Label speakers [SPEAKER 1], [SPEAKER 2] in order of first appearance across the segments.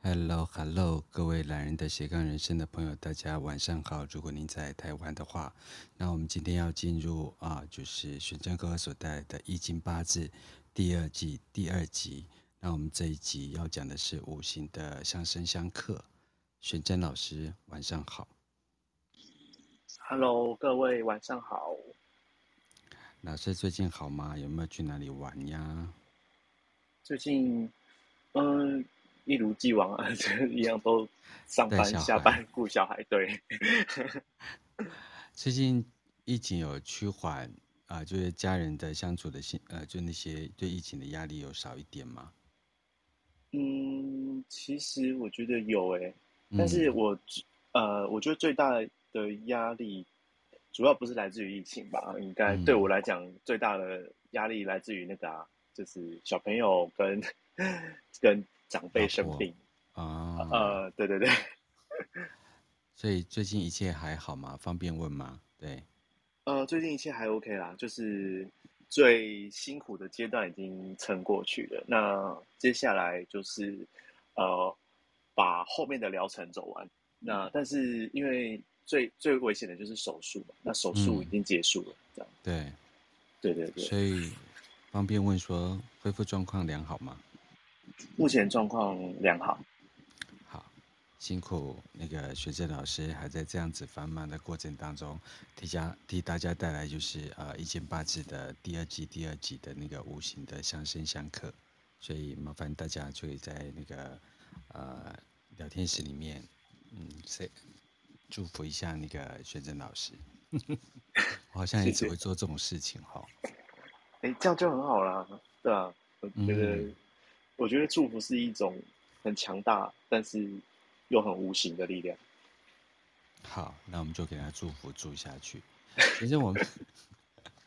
[SPEAKER 1] Hello，Hello，各位懒人的斜杠人生的朋友，大家晚上好。如果您在台湾的话，那我们今天要进入啊，就是玄真哥所带来的《易经八字》第二季第二集。那我们这一集要讲的是五行的相生相克。玄真老师，晚上好。
[SPEAKER 2] Hello，各位晚上好。
[SPEAKER 1] 老师最近好吗？有没有去哪里玩呀？
[SPEAKER 2] 最近，嗯。一如既往啊，就一样都上班下班顾小孩。对，
[SPEAKER 1] 最近疫情有趋缓啊，就是家人的相处的心，呃，就那些对疫情的压力有少一点吗？
[SPEAKER 2] 嗯，其实我觉得有诶、欸，但是我、嗯、呃，我觉得最大的压力主要不是来自于疫情吧，应该对我来讲、嗯、最大的压力来自于那个啊，就是小朋友跟 跟。长辈生病啊，呃，对对对，
[SPEAKER 1] 所以最近一切还好吗？方便问吗？对，
[SPEAKER 2] 呃，最近一切还 OK 啦，就是最辛苦的阶段已经撑过去了，那接下来就是呃，把后面的疗程走完。那但是因为最最危险的就是手术嘛，那手术已经结束了，嗯、这样。
[SPEAKER 1] 对，
[SPEAKER 2] 对对对，
[SPEAKER 1] 所以方便问说恢复状况良好吗？
[SPEAKER 2] 目前状况良好。
[SPEAKER 1] 好，辛苦那个学正老师，还在这样子繁忙的过程当中，替家替大家带来就是呃一经八字的第二季第二集的那个五行的相生相克，所以麻烦大家就会在那个呃聊天室里面，嗯，谁祝福一下那个学正老师。我好像也只会做这种事情哈。
[SPEAKER 2] 哎，这样就很好啦，对啊，我觉得、嗯。我觉得祝福是一种很强大，但是又很无形的力量。
[SPEAKER 1] 好，那我们就给他祝福祝下去。其实我们，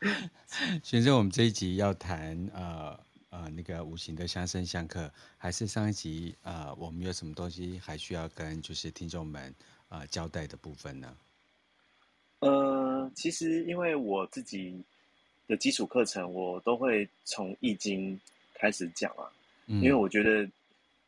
[SPEAKER 1] 其实我们这一集要谈呃呃那个五行的相生相克，还是上一集呃我们有什么东西还需要跟就是听众们呃交代的部分呢？
[SPEAKER 2] 呃，其实因为我自己的基础课程，我都会从易经开始讲啊。因为我觉得，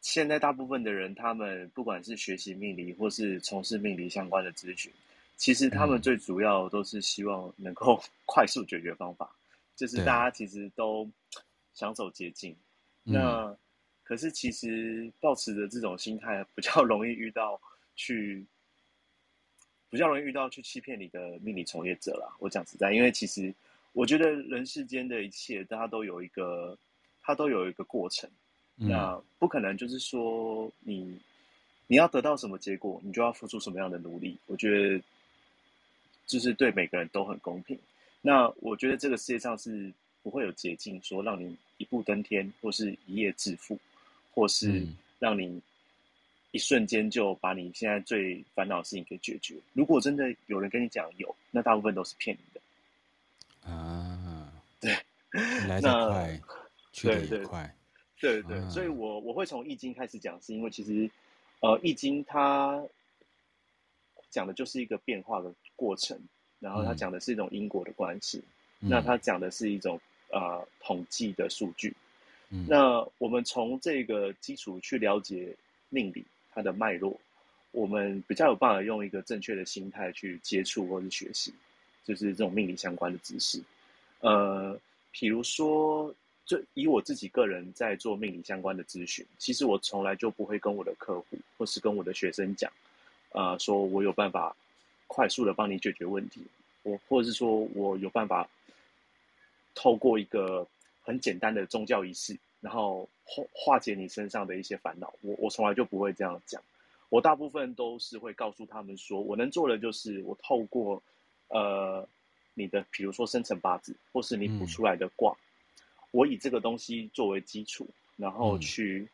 [SPEAKER 2] 现在大部分的人，他们不管是学习命理，或是从事命理相关的咨询，其实他们最主要都是希望能够 快速解决方法，就是大家其实都想走捷径。那可是其实抱持着这种心态，比较容易遇到去，比较容易遇到去欺骗你的命理从业者啦。我讲实在，因为其实我觉得人世间的一切，大家都有一个，它都有一个过程。那不可能，就是说你你要得到什么结果，你就要付出什么样的努力。我觉得就是对每个人都很公平。那我觉得这个世界上是不会有捷径，说让你一步登天，或是一夜致富，或是让你一瞬间就把你现在最烦恼的事情给解决。如果真的有人跟你讲有，那大部分都是骗你的
[SPEAKER 1] 啊。
[SPEAKER 2] 对，
[SPEAKER 1] 来得快，去得也快。
[SPEAKER 2] 对对，所以我我会从易经开始讲，是因为其实，呃，易经它讲的就是一个变化的过程，然后它讲的是一种因果的关系，嗯、那它讲的是一种呃统计的数据，嗯、那我们从这个基础去了解命理它的脉络，我们比较有办法用一个正确的心态去接触或是学习，就是这种命理相关的知识，呃，比如说。就以我自己个人在做命理相关的咨询，其实我从来就不会跟我的客户或是跟我的学生讲，啊、呃，说我有办法快速的帮你解决问题，我或者是说我有办法透过一个很简单的宗教仪式，然后化化解你身上的一些烦恼。我我从来就不会这样讲，我大部分都是会告诉他们说，我能做的就是我透过呃你的，比如说生辰八字，或是你卜出来的卦。嗯我以这个东西作为基础，然后去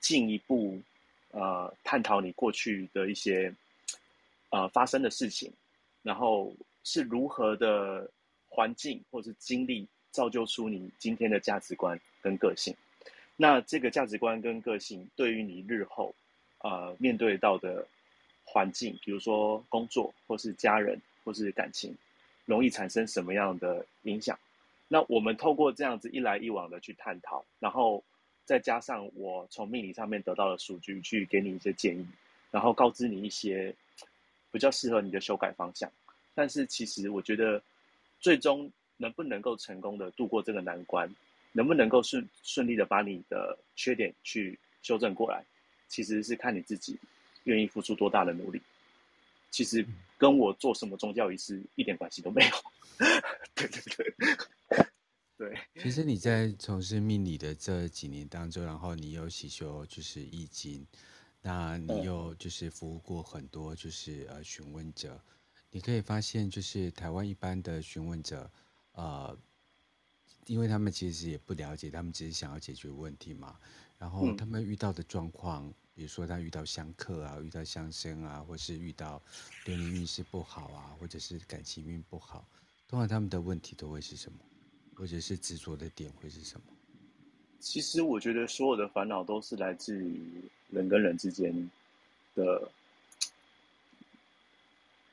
[SPEAKER 2] 进一步、嗯、呃探讨你过去的一些呃发生的事情，然后是如何的环境或是经历造就出你今天的价值观跟个性。那这个价值观跟个性对于你日后呃面对到的环境，比如说工作或是家人或是感情，容易产生什么样的影响？那我们透过这样子一来一往的去探讨，然后再加上我从命理上面得到的数据，去给你一些建议，然后告知你一些比较适合你的修改方向。但是其实我觉得，最终能不能够成功的度过这个难关，能不能够顺顺利的把你的缺点去修正过来，其实是看你自己愿意付出多大的努力。其实跟我做什么宗教仪式一点关系都没有。对对对，对。
[SPEAKER 1] 其实你在从事命理的这几年当中，然后你有喜修就是易经，那你又就是服务过很多就是呃询问者，你可以发现就是台湾一般的询问者，呃，因为他们其实也不了解，他们只是想要解决问题嘛，然后他们遇到的状况。比如说他遇到相克啊，遇到相生啊，或是遇到流年运势不好啊，或者是感情运不好，通常他们的问题都会是什么？或者是执着的点会是什么？
[SPEAKER 2] 其实我觉得所有的烦恼都是来自于人跟人之间的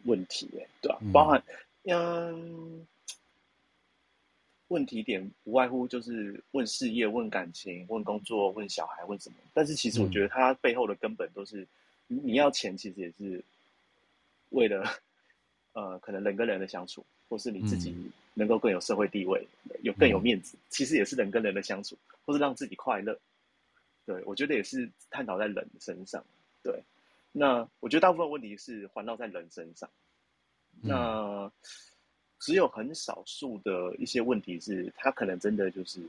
[SPEAKER 2] 问题，哎，对吧？包含嗯。问题点无外乎就是问事业、问感情、问工作、问小孩、问什么。但是其实我觉得它背后的根本都是，你要钱其实也是为了，呃，可能人跟人的相处，或是你自己能够更有社会地位，有更有面子，其实也是人跟人的相处，或是让自己快乐。对，我觉得也是探讨在人身上。对，那我觉得大部分问题是环绕在人身上。那。只有很少数的一些问题是，他可能真的就是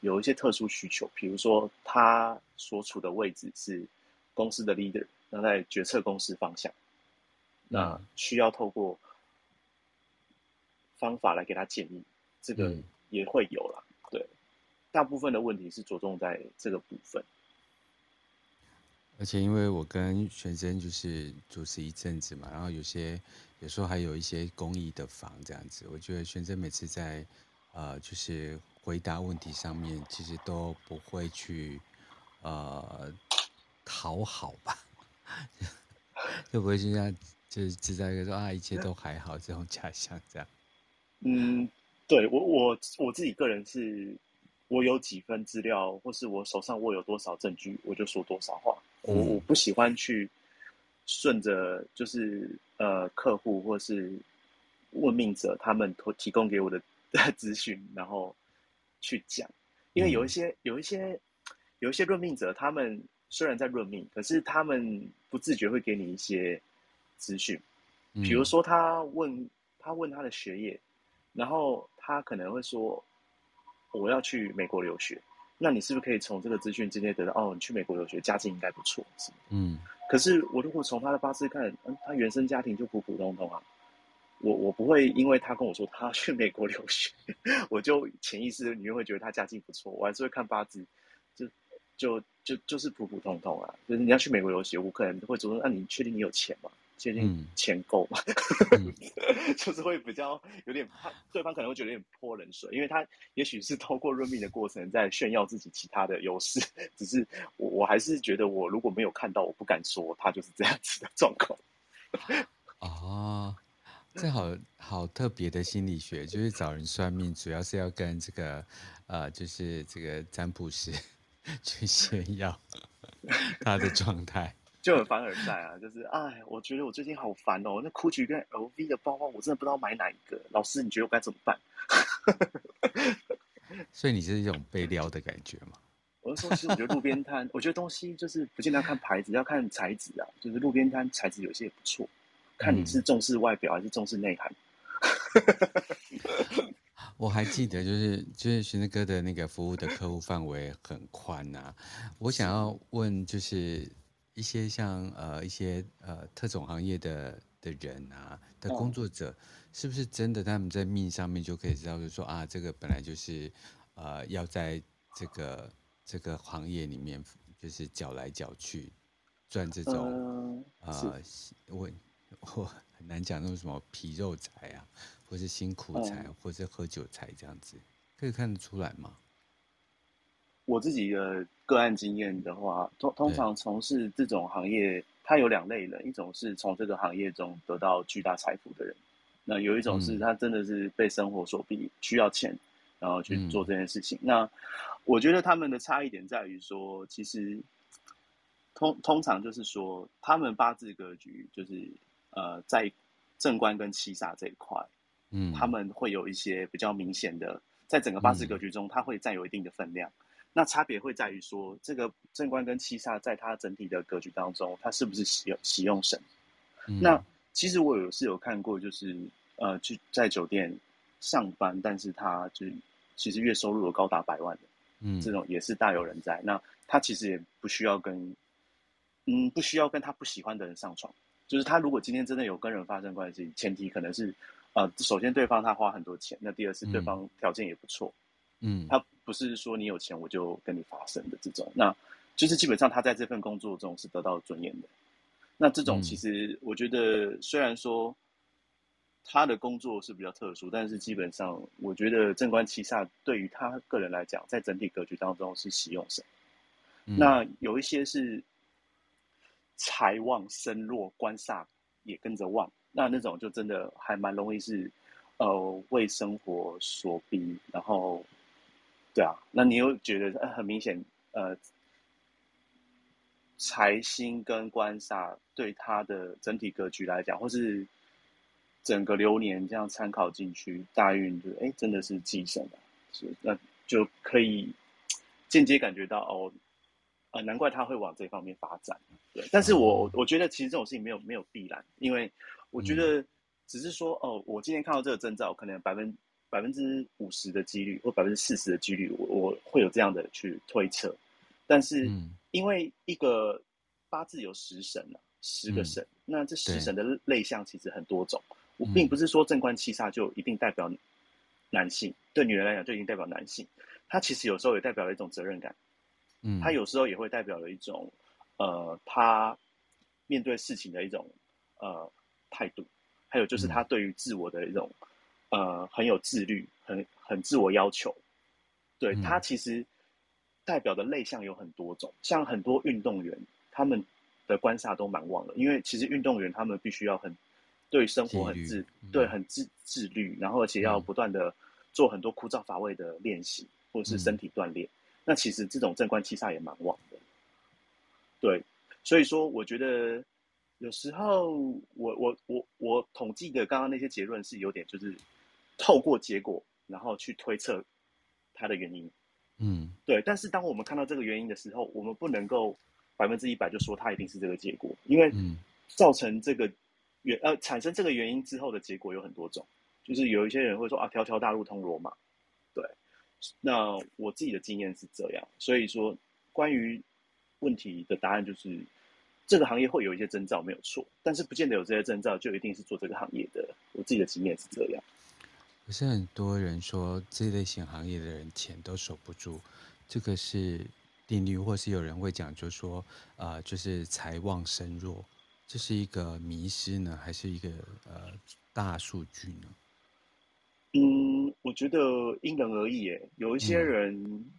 [SPEAKER 2] 有一些特殊需求，比如说他所处的位置是公司的 leader，那在决策公司方向，那需要透过方法来给他建议，这个也会有啦。对，大部分的问题是着重在这个部分。
[SPEAKER 1] 而且因为我跟玄真就是主持一阵子嘛，然后有些有时候还有一些公益的房这样子，我觉得玄真每次在呃就是回答问题上面，其实都不会去呃讨好吧，就不会就像就是制造一个说啊一切都还好这种假象这样。
[SPEAKER 2] 嗯，对我我我自己个人是，我有几份资料，或是我手上握有多少证据，我就说多少话。我我不喜欢去顺着就是呃客户或是问命者他们提供给我的 资讯，然后去讲，因为有一些有一些有一些论命者，他们虽然在论命，可是他们不自觉会给你一些资讯，比如说他问他问他的学业，然后他可能会说我要去美国留学。那你是不是可以从这个资讯直接得到？哦，你去美国留学，家境应该不错，是吗？嗯。可是我如果从他的八字看，嗯，他原生家庭就普普通通啊。我我不会因为他跟我说他要去美国留学，我就潜意识里面会觉得他家境不错。我还是会看八字，就就就就是普普通通啊。就是你要去美国留学，我可能会主动，那你确定你有钱吗？确定钱够吗？嗯、就是会比较有点怕，对方可能会觉得有点泼冷水，因为他也许是透过润命的过程在炫耀自己其他的优势，只是我我还是觉得我如果没有看到，我不敢说他就是这样子的状况。
[SPEAKER 1] 哦，这好好特别的心理学，就是找人算命，主要是要跟这个呃，就是这个占卜师 去炫耀他的状态。
[SPEAKER 2] 就很凡尔赛啊，就是哎，我觉得我最近好烦哦，那 GUCCI 跟 LV 的包包，我真的不知道买哪一个。老师，你觉得我该怎么办？
[SPEAKER 1] 所以你是一种被撩的感觉吗？
[SPEAKER 2] 我是说，其实我觉得路边摊，我觉得东西就是不见得要看牌子，要看材质啊。就是路边摊材质有些也不错，看你是重视外表还是重视内涵。
[SPEAKER 1] 嗯、我还记得，就是就是玄真哥的那个服务的客户范围很宽啊。我想要问，就是。一些像呃一些呃特种行业的的人啊的工作者，哦、是不是真的他们在命上面就可以知道，就是说啊，这个本来就是呃要在这个这个行业里面就是搅来搅去赚这种、呃、呃我我很难讲那种什么皮肉财啊，或是辛苦财，哦、或是喝酒财这样子，可以看得出来吗？
[SPEAKER 2] 我自己的个案经验的话，通通常从事这种行业，它有两类人，一种是从这个行业中得到巨大财富的人，那有一种是他真的是被生活所逼需要钱，然后去做这件事情。嗯、那我觉得他们的差异点在于说，其实通通常就是说，他们八字格局就是呃，在正官跟七煞这一块，嗯，他们会有一些比较明显的，在整个八字格局中，他会占有一定的分量。嗯、那差别会在于说，这个正官跟七煞在它整体的格局当中，它是不是喜用喜用神？嗯、那其实我有是有看过，就是呃，去在酒店上班，但是他就其实月收入有高达百万的，嗯，这种也是大有人在。那他其实也不需要跟，嗯，不需要跟他不喜欢的人上床。就是他如果今天真的有跟人发生关系，前提可能是，呃，首先对方他花很多钱，那第二是对方条件也不错，嗯，他不是说你有钱我就跟你发生的这种，那就是基本上他在这份工作中是得到尊严的。那这种其实我觉得，虽然说他的工作是比较特殊，但是基本上我觉得正官七煞对于他个人来讲，在整体格局当中是喜用神。嗯、那有一些是财旺身弱，官煞也跟着旺，那那种就真的还蛮容易是呃为生活所逼，然后对啊，那你又觉得很明显呃。财星跟官煞对他的整体格局来讲，或是整个流年这样参考进去，大运就哎真的是忌神了，是那就可以间接感觉到哦，呃难怪他会往这方面发展。对，但是我我觉得其实这种事情没有没有必然，因为我觉得只是说哦，我今天看到这个征兆，可能百分百分之五十的几率或百分之四十的几率，我我会有这样的去推测，但是。嗯因为一个八字有十神啊，十个神，嗯、那这十神的类象其实很多种。我并不是说正官七煞就一定代表男性，嗯、对女人来讲就一定代表男性。它其实有时候也代表了一种责任感，嗯，它有时候也会代表了一种呃，他面对事情的一种呃态度，还有就是他对于自我的一种、嗯、呃很有自律，很很自我要求。对他其实。代表的类象有很多种，像很多运动员，他们的官煞都蛮旺的，因为其实运动员他们必须要很对生活很自律对很自自律，然后而且要不断的做很多枯燥乏味的练习或者是身体锻炼。嗯、那其实这种正官七煞也蛮旺的，对，所以说我觉得有时候我我我我统计的刚刚那些结论是有点就是透过结果然后去推测它的原因。嗯，对。但是当我们看到这个原因的时候，我们不能够百分之一百就说它一定是这个结果，因为造成这个原呃产生这个原因之后的结果有很多种，就是有一些人会说啊，条条大路通罗马。对，那我自己的经验是这样，所以说关于问题的答案就是这个行业会有一些征兆没有错，但是不见得有这些征兆就一定是做这个行业的。我自己的经验是这样。
[SPEAKER 1] 可是很多人说这类型行业的人钱都守不住，这个是定律，或是有人会讲，就说呃，就是财旺身弱，这是一个迷失呢，还是一个呃大数据呢？
[SPEAKER 2] 嗯，我觉得因人而异。诶，有一些人，嗯、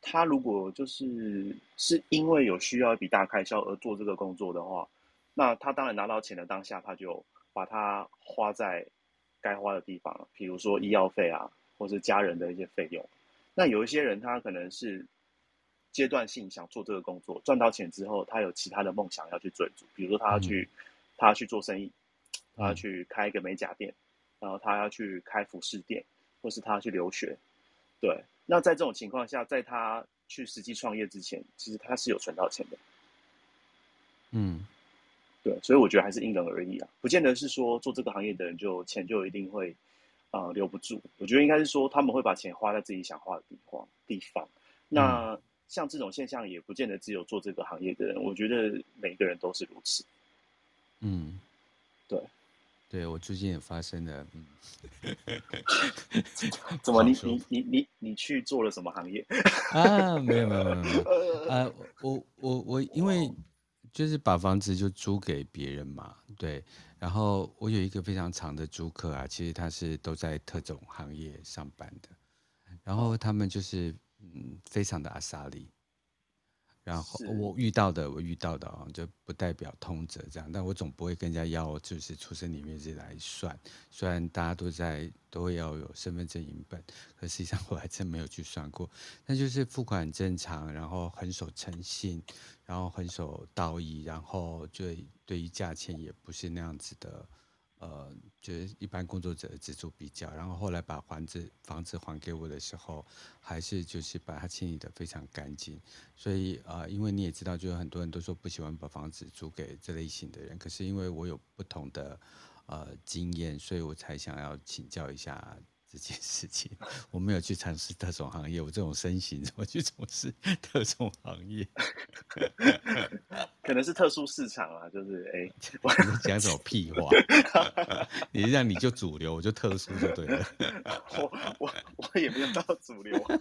[SPEAKER 2] 他如果就是是因为有需要一笔大开销而做这个工作的话，那他当然拿到钱的当下，他就把它花在。该花的地方，比如说医药费啊，或是家人的一些费用。那有一些人，他可能是阶段性想做这个工作，赚到钱之后，他有其他的梦想要去追逐，比如说他要去，嗯、他要去做生意，他要去开一个美甲店，然后他要去开服饰店，或是他要去留学。对，那在这种情况下，在他去实际创业之前，其实他是有存到钱的。嗯。对，所以我觉得还是因人而异啊，不见得是说做这个行业的人就钱就一定会，呃，留不住。我觉得应该是说他们会把钱花在自己想花的地方地方。那像这种现象也不见得只有做这个行业的人，我觉得每个人都是如此。嗯，对，
[SPEAKER 1] 对我最近也发生了，嗯，
[SPEAKER 2] 怎么你你你你你去做了什么行业
[SPEAKER 1] 啊？没有没有没有没有，呃，我我我因为。就是把房子就租给别人嘛，对。然后我有一个非常长的租客啊，其实他是都在特种行业上班的，然后他们就是嗯非常的阿萨利，然后我遇到的，我遇到的啊，就不代表通则这样，但我总不会跟人家要就是出生年月日来算。虽然大家都在都会要有身份证影本，可实际上我还真没有去算过。那就是付款正常，然后很守诚信，然后很守道义，然后就对于价钱也不是那样子的。呃，就是一般工作者的錙铢必较，然后后来把房子房子还给我的时候，还是就是把它清理的非常干净。所以呃，因为你也知道，就很多人都说不喜欢把房子租给这类型的人，可是因为我有不同的呃经验，所以我才想要请教一下。这件事情，我没有去尝试特种行业，我这种身形怎么去从事特种行业？
[SPEAKER 2] 可能是特殊市场啊，就是哎，我
[SPEAKER 1] 讲什么屁话？你这样你就主流，我就特殊就对了。
[SPEAKER 2] 我我我也没有到主流啊，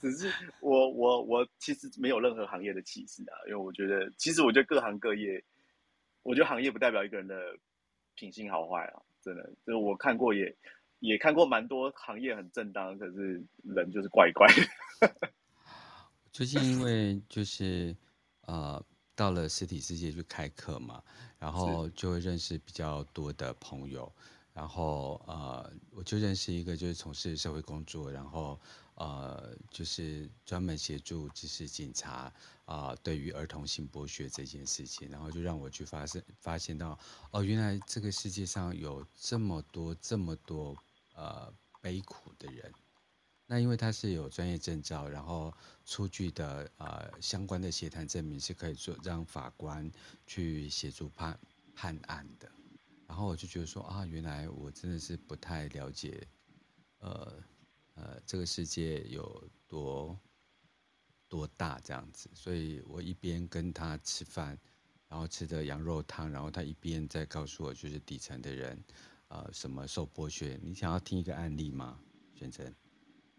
[SPEAKER 2] 只是我我我其实没有任何行业的歧视啊，因为我觉得其实我觉得各行各业，我觉得行业不代表一个人的品性好坏啊。真的，就是我看过也也看过蛮多行业很正当，可是人就是怪怪的。
[SPEAKER 1] 最近因为就是呃到了实体世界去开课嘛，然后就会认识比较多的朋友，然后呃我就认识一个就是从事社会工作，然后。呃，就是专门协助就是警察啊、对于儿童性剥削这件事情，然后就让我去发现发现到，哦，原来这个世界上有这么多这么多呃悲苦的人。那因为他是有专业证照，然后出具的呃相关的协谈证明是可以做让法官去协助判判案的。然后我就觉得说啊，原来我真的是不太了解，呃。呃，这个世界有多多大这样子，所以我一边跟他吃饭，然后吃的羊肉汤，然后他一边在告诉我，就是底层的人，呃，什么受剥削。你想要听一个案例吗，选择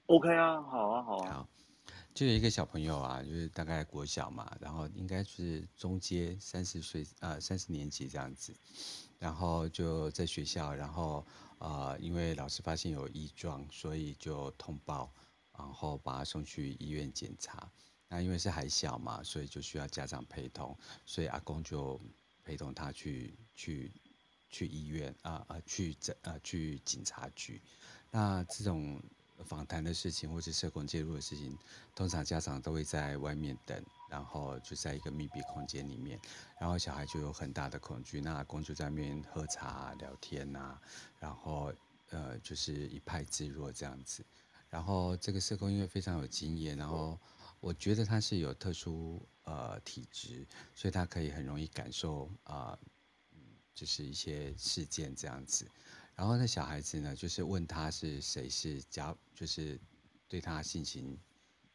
[SPEAKER 2] ？OK 啊，好啊，好啊。
[SPEAKER 1] 好，就有一个小朋友啊，就是大概国小嘛，然后应该是中阶三十岁，呃，三十年级这样子，然后就在学校，然后。啊、呃，因为老师发现有异状，所以就通报，然后把他送去医院检查。那因为是还小嘛，所以就需要家长陪同，所以阿公就陪同他去去去医院啊啊、去诊啊、去警察局。那这种访谈的事情或是社工介入的事情，通常家长都会在外面等。然后就在一个密闭空间里面，然后小孩就有很大的恐惧。那阿公就在那边喝茶聊天呐，然后呃就是一派自若这样子。然后这个社工因为非常有经验，然后我觉得他是有特殊呃体质，所以他可以很容易感受啊、呃，就是一些事件这样子。然后那小孩子呢，就是问他是谁是家，就是对他性侵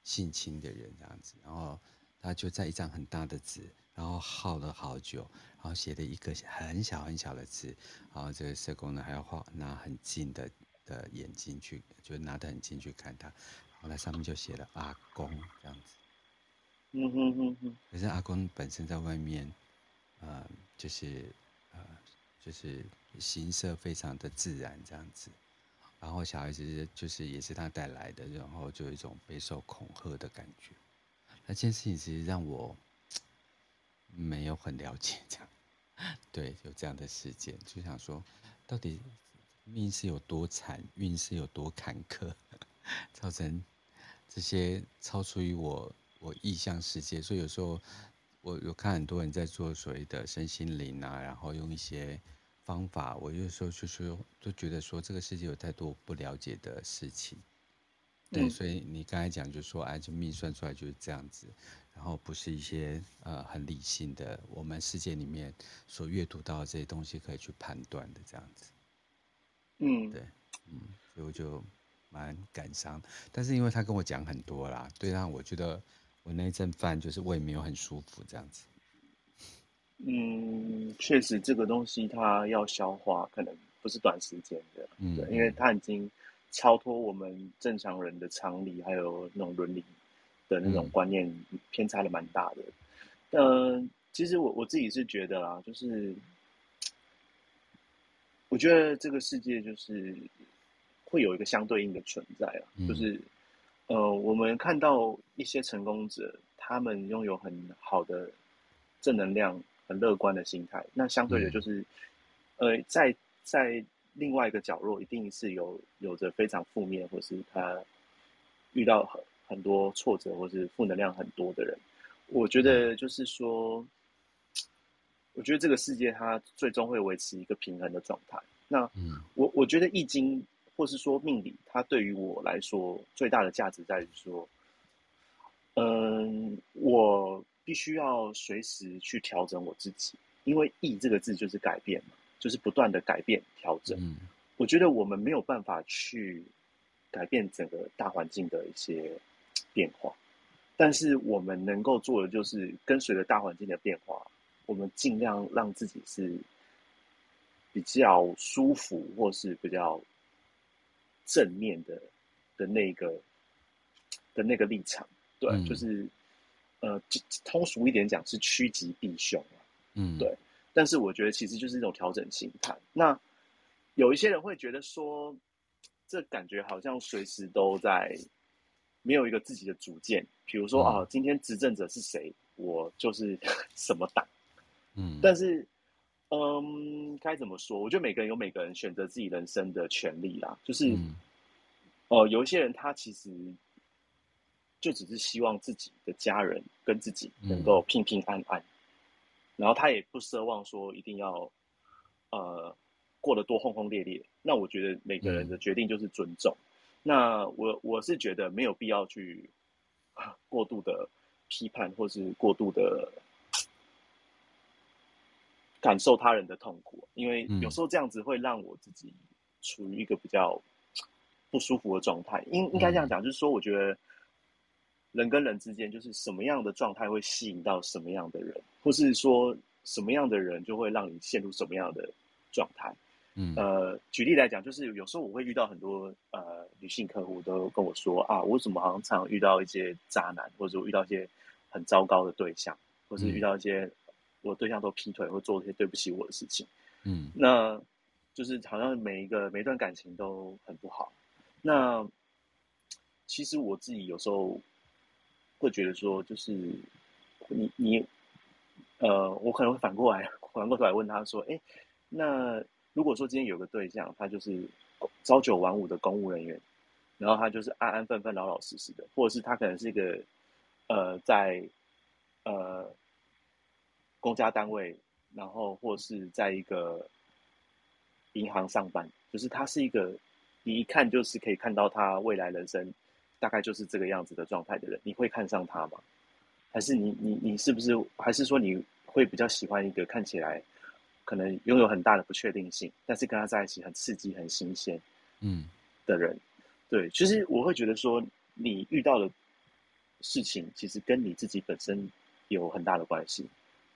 [SPEAKER 1] 性侵的人这样子，然后。他就在一张很大的纸，然后耗了好久，然后写了一个很小很小的字，然后这个社工呢还要画拿很近的的眼睛去，就拿得很近去看他，然后那上面就写了阿公这样子。
[SPEAKER 2] 嗯哼哼哼。
[SPEAKER 1] 可是阿公本身在外面，呃，就是呃，就是形色非常的自然这样子，然后小孩子就是也是他带来的，然后就有一种备受恐吓的感觉。那件事情其实让我没有很了解，这样，对，有这样的事件，就想说，到底命是有多惨，运是有多坎坷，造成这些超出于我我意象世界。所以有时候我有看很多人在做所谓的身心灵啊，然后用一些方法，我有时候就说，就觉得说这个世界有太多不了解的事情。对，所以你刚才讲就是说，哎，就命算出来就是这样子，然后不是一些呃很理性的，我们世界里面所阅读到的这些东西可以去判断的这样子。
[SPEAKER 2] 嗯，
[SPEAKER 1] 对，嗯，所以我就蛮感伤，但是因为他跟我讲很多啦，对，让我觉得我那一阵饭就是胃没有很舒服这样子。
[SPEAKER 2] 嗯，确实这个东西它要消化，可能不是短时间的，嗯，对，因为它已经。超脱我们正常人的常理，还有那种伦理的那种观念偏差的蛮大的。嗯、呃，其实我我自己是觉得啦，就是我觉得这个世界就是会有一个相对应的存在啊，嗯、就是呃，我们看到一些成功者，他们拥有很好的正能量、很乐观的心态。那相对的，就是，嗯、呃，在在另外一个角落，一定是有有着非常负面，或是他遇到很很多挫折，或是负能量很多的人。我觉得就是说，我觉得这个世界它最终会维持一个平衡的状态。那，嗯，我我觉得易经。或是说命理，它对于我来说最大的价值在于说，嗯，我必须要随时去调整我自己，因为“易”这个字就是改变嘛，就是不断的改变、调整。嗯，我觉得我们没有办法去改变整个大环境的一些变化，但是我们能够做的就是跟随着大环境的变化，我们尽量让自己是比较舒服，或是比较。正面的的那个的那个立场，对，嗯、就是呃，通俗一点讲是趋吉避凶啊，嗯，对。但是我觉得其实就是一种调整心态。那有一些人会觉得说，这感觉好像随时都在没有一个自己的主见。比如说啊、今天执政者是谁，我就是 什么党，嗯。但是，嗯，该怎么说？我觉得每个人有每个人选择自己人生的权利啦。就是，哦、嗯呃，有一些人他其实就只是希望自己的家人跟自己能够平平安安，嗯、然后他也不奢望说一定要呃过得多轰轰烈烈。那我觉得每个人的决定就是尊重。嗯、那我我是觉得没有必要去过度的批判，或是过度的。感受他人的痛苦，因为有时候这样子会让我自己处于一个比较不舒服的状态。应应该这样讲，就是说，我觉得人跟人之间，就是什么样的状态会吸引到什么样的人，或是说什么样的人就会让你陷入什么样的状态。嗯，呃，举例来讲，就是有时候我会遇到很多呃女性客户都跟我说啊，我怎么好像常遇到一些渣男，或者说遇到一些很糟糕的对象，或是遇到一些。我对象都劈腿，或做一些对不起我的事情，嗯，那就是好像每一个每一段感情都很不好。那其实我自己有时候会觉得说，就是你你呃，我可能会反过来反过头来问他说，哎，那如果说今天有个对象，他就是朝九晚五的公务人员，然后他就是安安分分、老老实实的，或者是他可能是一个呃，在呃。公家单位，然后或是在一个银行上班，就是他是一个你一看就是可以看到他未来人生大概就是这个样子的状态的人，你会看上他吗？还是你你你是不是还是说你会比较喜欢一个看起来可能拥有很大的不确定性，但是跟他在一起很刺激、很新鲜，嗯的人？嗯、对，其实我会觉得说你遇到的事情，其实跟你自己本身有很大的关系。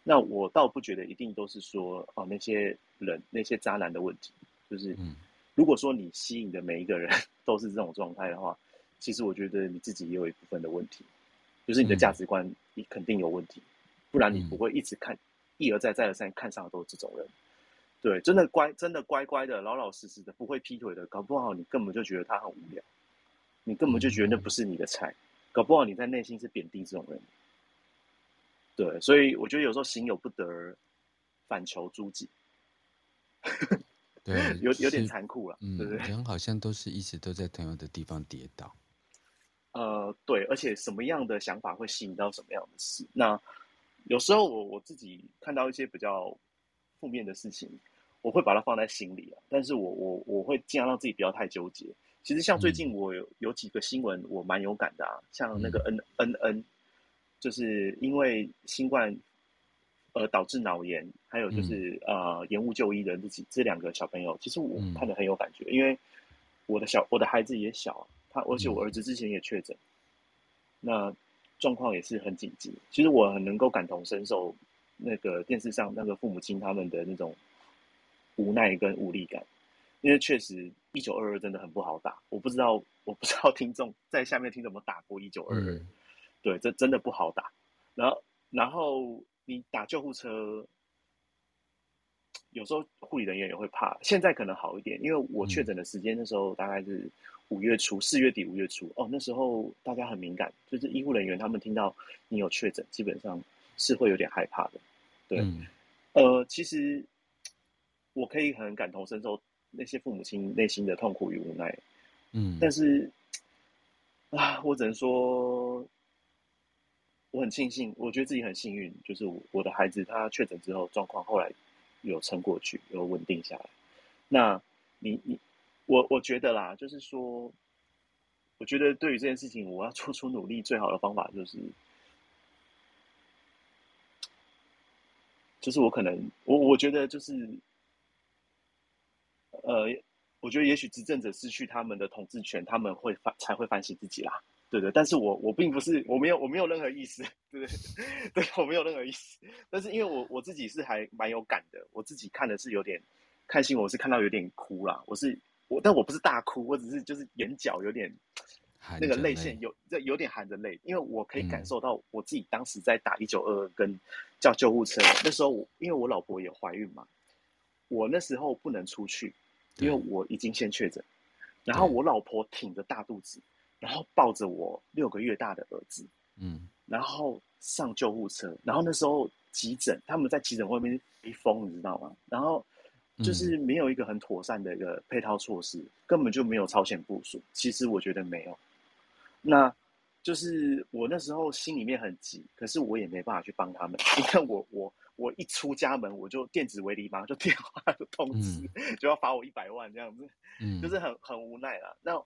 [SPEAKER 2] 那我倒不觉得一定都是说哦，那些人那些渣男的问题，就是，如果说你吸引的每一个人 都是这种状态的话，其实我觉得你自己也有一部分的问题，就是你的价值观你肯定有问题，不然你不会一直看一而再再而三看上的都是这种人。对，真的乖真的乖乖的老老实实的不会劈腿的，搞不好你根本就觉得他很无聊，你根本就觉得那不是你的菜，搞不好你在内心是贬低这种人。对，所以我觉得有时候行有不得，反求诸己，
[SPEAKER 1] 对，
[SPEAKER 2] 有有点残酷了，
[SPEAKER 1] 嗯，
[SPEAKER 2] 对不对？
[SPEAKER 1] 人好像都是一直都在同样的地方跌倒。
[SPEAKER 2] 呃，对，而且什么样的想法会吸引到什么样的事？那有时候我我自己看到一些比较负面的事情，我会把它放在心里啊，但是我我我会尽量让自己不要太纠结。其实像最近我有有几个新闻，我蛮有感的啊，像那个 N N N。就是因为新冠，而导致脑炎，还有就是、嗯、呃延误就医的这几这两个小朋友，其实我看得很有感觉，嗯、因为我的小我的孩子也小，他而且我儿子之前也确诊，嗯、那状况也是很紧急。其实我很能够感同身受那个电视上那个父母亲他们的那种无奈跟无力感，因为确实一九二二真的很不好打，我不知道我不知道听众在下面听怎么打过一九二二。对，这真的不好打。然后，然后你打救护车，有时候护理人员也会怕，现在可能好一点，因为我确诊的时间那时候大概是五月初，四月底五月初哦，那时候大家很敏感，就是医护人员他们听到你有确诊，基本上是会有点害怕的。对，嗯、呃，其实我可以很感同身受那些父母亲内心的痛苦与无奈，嗯，但是啊，我只能说。我很庆幸，我觉得自己很幸运，就是我我的孩子他确诊之后状况后来有撑过去，有稳定下来。那你你我我觉得啦，就是说，我觉得对于这件事情，我要做出努力，最好的方法就是，就是我可能我我觉得就是，呃，我觉得也许执政者失去他们的统治权，他们会反才会反省自己啦。对对，但是我我并不是，我没有我没有任何意思，对对对，我没有任何意思。但是因为我我自己是还蛮有感的，我自己看的是有点看新闻，我是看到有点哭啦。我是我，但我不是大哭，我只是就是眼角有点那个泪腺有这有点含着泪，因为我可以感受到我自己当时在打一九二二跟叫救护车，那时候我因为我老婆也怀孕嘛，我那时候不能出去，因为我已经先确诊，然后我老婆挺着大肚子。然后抱着我六个月大的儿子，嗯，然后上救护车，然后那时候急诊，他们在急诊外面一疯，你知道吗？然后就是没有一个很妥善的一个配套措施，根本就没有超前部署。其实我觉得没有，那就是我那时候心里面很急，可是我也没办法去帮他们。你看我我我一出家门，我就电子围篱嘛，就 电话就通知，嗯、就要罚我一百万这样子，嗯，就是很很无奈啦。那。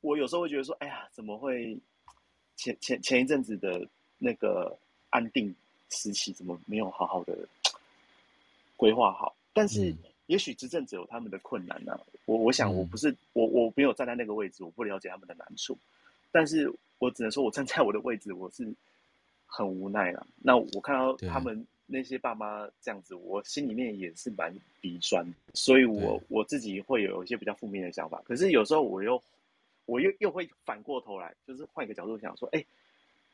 [SPEAKER 2] 我有时候会觉得说，哎呀，怎么会前前前一阵子的那个安定时期，怎么没有好好的规划好？但是，也许执政者有他们的困难呢、啊。我我想，我不是我我没有站在那个位置，我不了解他们的难处。但是我只能说，我站在我的位置，我是很无奈了。那我看到他们那些爸妈这样子，我心里面也是蛮鼻酸。所以我我自己会有一些比较负面的想法。可是有时候我又。我又又会反过头来，就是换一个角度想说，哎，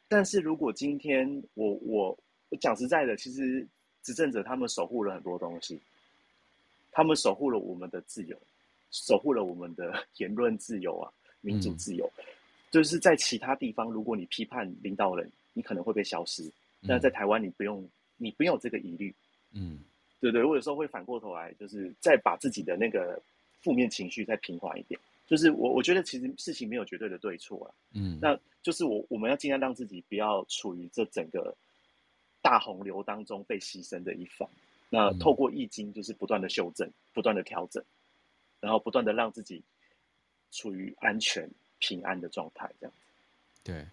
[SPEAKER 2] 但是如果今天我我讲实在的，其实执政者他们守护了很多东西，他们守护了我们的自由，守护了我们的 言论自由啊，民主自由，嗯、就是在其他地方，如果你批判领导人，你可能会被消失，但在台湾你不用，你不用这个疑虑，嗯，对对，我有时候会反过头来，就是再把自己的那个负面情绪再平缓一点。就是我，我觉得其实事情没有绝对的对错啊。嗯，那就是我我们要尽量让自己不要处于这整个大洪流当中被牺牲的一方。那透过易经，就是不断的修正，不断的调整，然后不断的让自己处于安全平安的状态，这样子。
[SPEAKER 1] 对，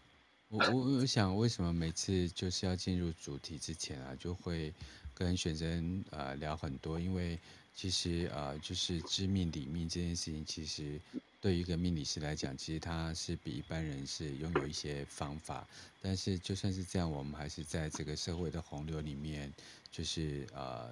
[SPEAKER 1] 我我我想，为什么每次就是要进入主题之前啊，就会跟学生呃聊很多，因为。其实啊、呃，就是知命理命这件事情，其实对于一个命理师来讲，其实他是比一般人是拥有一些方法。但是就算是这样，我们还是在这个社会的洪流里面，就是呃。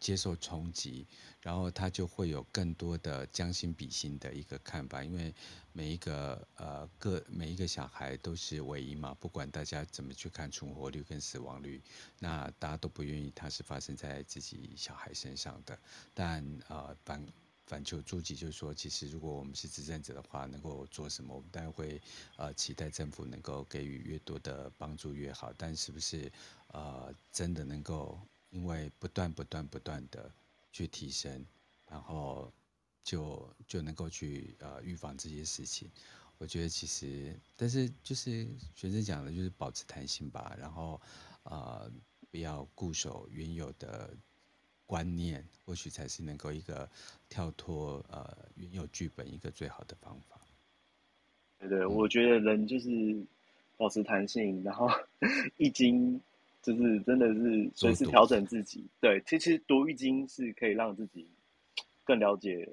[SPEAKER 1] 接受冲击，然后他就会有更多的将心比心的一个看法，因为每一个呃个每一个小孩都是唯一嘛，不管大家怎么去看存活率跟死亡率，那大家都不愿意它是发生在自己小孩身上的。但呃反反求诸己，就是说，其实如果我们是执政者的话，能够做什么，我们当然会呃期待政府能够给予越多的帮助越好。但是不是呃真的能够？因为不断不断不断的去提升，然后就就能够去呃预防这些事情。我觉得其实，但是就是学生讲的，就是保持弹性吧，然后呃不要固守原有的观念，或许才是能够一个跳脱呃原有剧本一个最好的方法。
[SPEAKER 2] 对对，我觉得人就是保持弹性，然后 易经。就是真的是随时调整自己，对，其实读易经是可以让自己更了解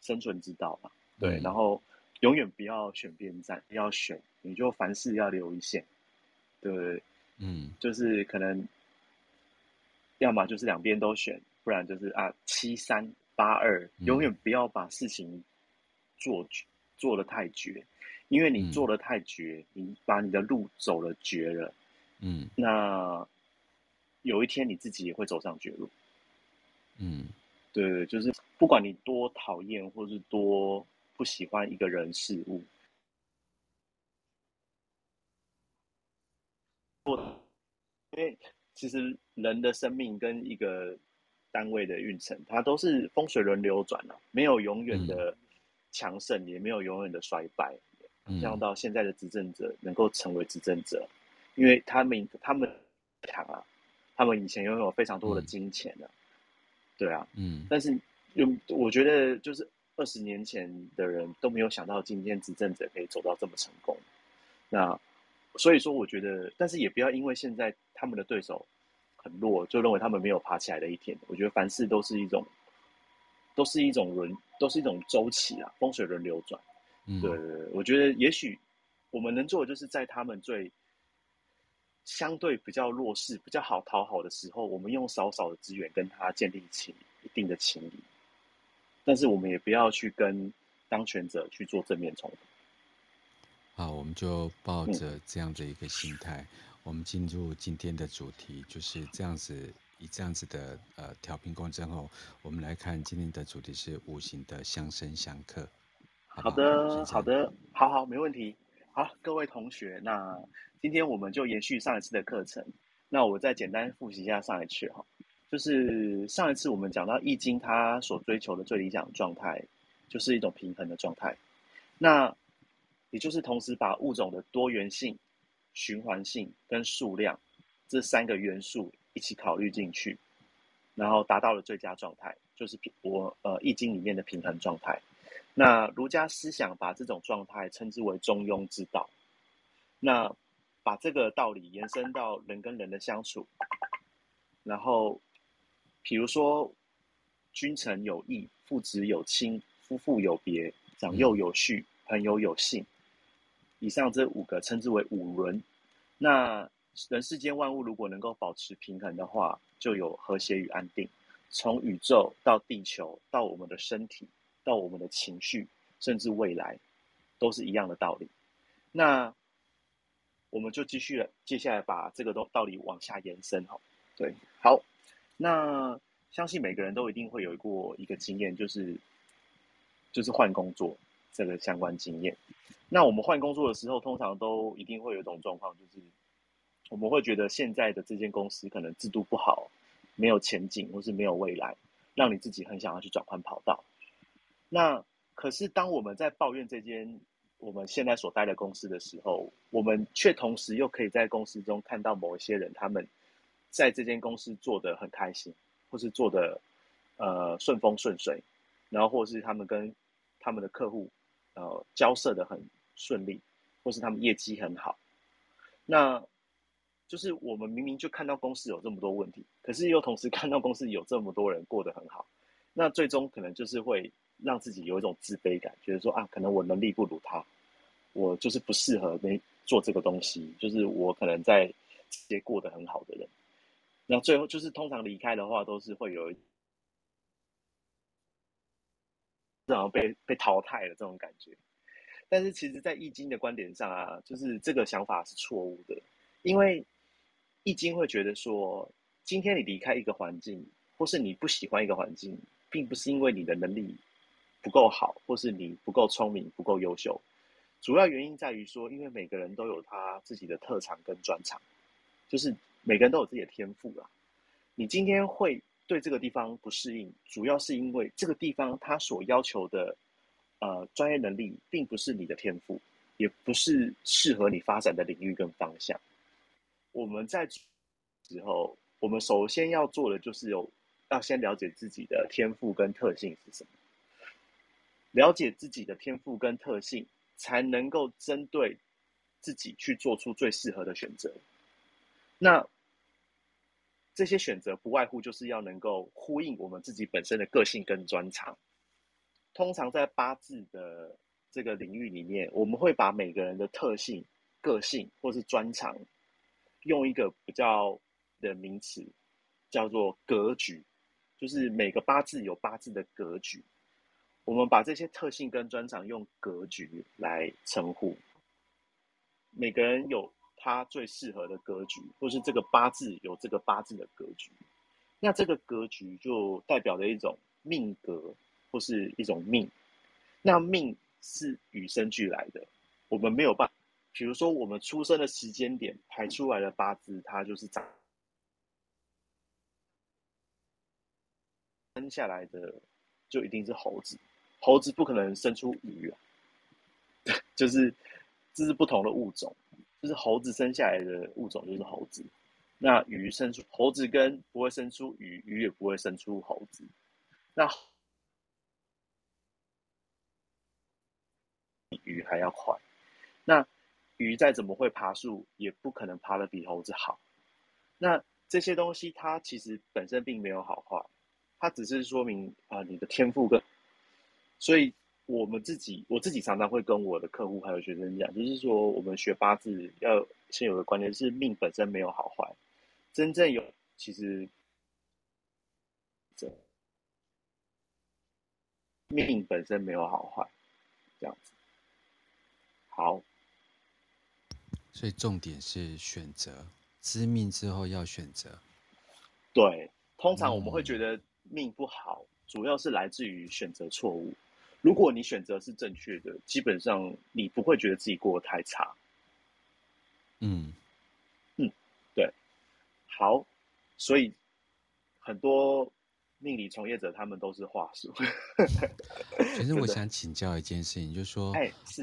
[SPEAKER 2] 生存之道吧，对，嗯、然后永远不要选边站，要选，你就凡事要留一线，对，嗯，就是可能，要么就是两边都选，不然就是啊七三八二，永远不要把事情做做的太绝，因为你做的太绝，嗯、你把你的路走了绝了。嗯，那有一天你自己也会走上绝路。
[SPEAKER 1] 嗯，
[SPEAKER 2] 对对，就是不管你多讨厌或是多不喜欢一个人事物，因为其实人的生命跟一个单位的运程，它都是风水轮流转啊，没有永远的强盛，嗯、也没有永远的衰败。像到现在的执政者能够成为执政者，因为他们他们强啊，他们以前拥有非常多的金钱啊，嗯、对啊，
[SPEAKER 1] 嗯，
[SPEAKER 2] 但是有我觉得就是二十年前的人都没有想到今天执政者可以走到这么成功，那所以说我觉得，但是也不要因为现在他们的对手很弱，就认为他们没有爬起来的一天。我觉得凡事都是一种，都是一种轮，都是一种周期啊，风水轮流转。对对对，我觉得也许我们能做的，就是在他们最相对比较弱势、比较好讨好的时候，我们用少少的资源跟他建立起一定的情谊。但是我们也不要去跟当权者去做正面冲突。
[SPEAKER 1] 好，我们就抱着这样的一个心态，嗯、我们进入今天的主题，就是这样子，以这样子的呃调频共振后，我们来看今天的主题是五行的相生相克。
[SPEAKER 2] 好的，好的，好好，没问题。好，各位同学，那今天我们就延续上一次的课程。那我再简单复习一下上一次哈，就是上一次我们讲到《易经》，它所追求的最理想状态，就是一种平衡的状态。那也就是同时把物种的多元性、循环性跟数量这三个元素一起考虑进去，然后达到了最佳状态，就是平我呃《易经》里面的平衡状态。那儒家思想把这种状态称之为中庸之道。那把这个道理延伸到人跟人的相处，然后，比如说，君臣有义，父子有亲，夫妇有别，长幼有序，朋友有信。以上这五个称之为五伦。那人世间万物如果能够保持平衡的话，就有和谐与安定。从宇宙到地球，到我们的身体。到我们的情绪，甚至未来，都是一样的道理。那我们就继续，接下来把这个道道理往下延伸哈。对，好，那相信每个人都一定会有过一个经验，就是就是换工作这个相关经验。那我们换工作的时候，通常都一定会有一种状况，就是我们会觉得现在的这间公司可能制度不好，没有前景，或是没有未来，让你自己很想要去转换跑道。那可是，当我们在抱怨这间我们现在所待的公司的时候，我们却同时又可以在公司中看到某一些人，他们在这间公司做得很开心，或是做得呃顺风顺水，然后或是他们跟他们的客户呃交涉得很顺利，或是他们业绩很好。那就是我们明明就看到公司有这么多问题，可是又同时看到公司有这么多人过得很好，那最终可能就是会。让自己有一种自卑感，觉得说啊，可能我能力不如他，我就是不适合那做这个东西，就是我可能在这些过得很好的人，那最后就是通常离开的话，都是会有，然后被被淘汰的这种感觉。但是其实，在易经的观点上啊，就是这个想法是错误的，因为易经会觉得说，今天你离开一个环境，或是你不喜欢一个环境，并不是因为你的能力。不够好，或是你不够聪明、不够优秀，主要原因在于说，因为每个人都有他自己的特长跟专长，就是每个人都有自己的天赋啦。你今天会对这个地方不适应，主要是因为这个地方它所要求的呃专业能力，并不是你的天赋，也不是适合你发展的领域跟方向。我们在之后，我们首先要做的就是有要先了解自己的天赋跟特性是什么。了解自己的天赋跟特性，才能够针对自己去做出最适合的选择。那这些选择不外乎就是要能够呼应我们自己本身的个性跟专长。通常在八字的这个领域里面，我们会把每个人的特性、个性或是专长，用一个比较的名词叫做格局，就是每个八字有八字的格局。我们把这些特性跟专长用格局来称呼，每个人有他最适合的格局，或是这个八字有这个八字的格局。那这个格局就代表着一种命格或是一种命。那命是与生俱来的，我们没有办法。比如说，我们出生的时间点排出来的八字，它就是长生下来的就一定是猴子，猴子不可能生出鱼啊，就是这是不同的物种，就是猴子生下来的物种就是猴子，那鱼生出猴子跟不会生出鱼，鱼也不会生出猴子，那鱼还要快，那。鱼再怎么会爬树，也不可能爬得比猴子好。那这些东西，它其实本身并没有好坏，它只是说明啊、你的天赋跟。所以我们自己，我自己常常会跟我的客户还有学生讲，就是说，我们学八字要先有个观念，是命本身没有好坏，真正有其实这命本身没有好坏，这样子。好。
[SPEAKER 1] 所以重点是选择，知命之后要选择。
[SPEAKER 2] 对，通常我们会觉得命不好，嗯、主要是来自于选择错误。如果你选择是正确的，基本上你不会觉得自己过得太差。
[SPEAKER 1] 嗯
[SPEAKER 2] 嗯，对。好，所以很多。命理从业者他们都是话术。
[SPEAKER 1] 其实我想请教一件事情，就是
[SPEAKER 2] 说，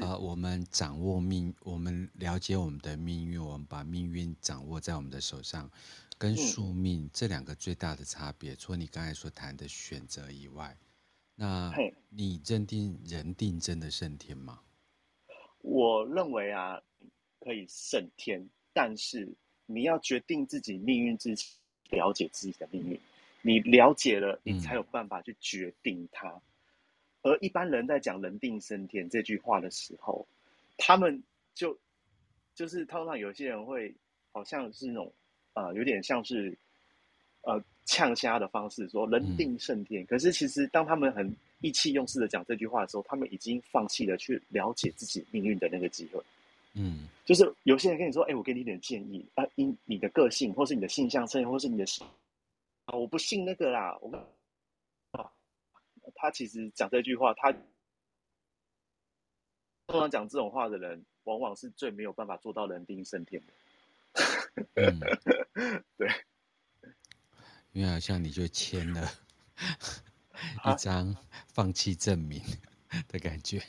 [SPEAKER 1] 呃，我们掌握命，我们了解我们的命运，我们把命运掌握在我们的手上，跟宿命这两个最大的差别，除了你刚才所谈的选择以外，那你认定人定真的胜天吗？
[SPEAKER 2] 我认为啊，可以胜天，但是你要决定自己命运之前，了解自己的命运。你了解了，你才有办法去决定它。嗯、而一般人在讲“人定胜天”这句话的时候，他们就就是通常有些人会好像是那种啊、呃，有点像是呃呛虾的方式说“人定胜天”嗯。可是其实当他们很意气用事的讲这句话的时候，他们已经放弃了去了解自己命运的那个机会。
[SPEAKER 1] 嗯，
[SPEAKER 2] 就是有些人跟你说：“哎、欸，我给你一点建议啊，因你的个性，或是你的性向测验，或是你的。”啊，我不信那个啦！我啊，他其实讲这句话，他通常讲这种话的人，往往是最没有办法做到人定胜天的。
[SPEAKER 1] 嗯，
[SPEAKER 2] 对，
[SPEAKER 1] 因为好像你就签了 一张放弃证明的感觉。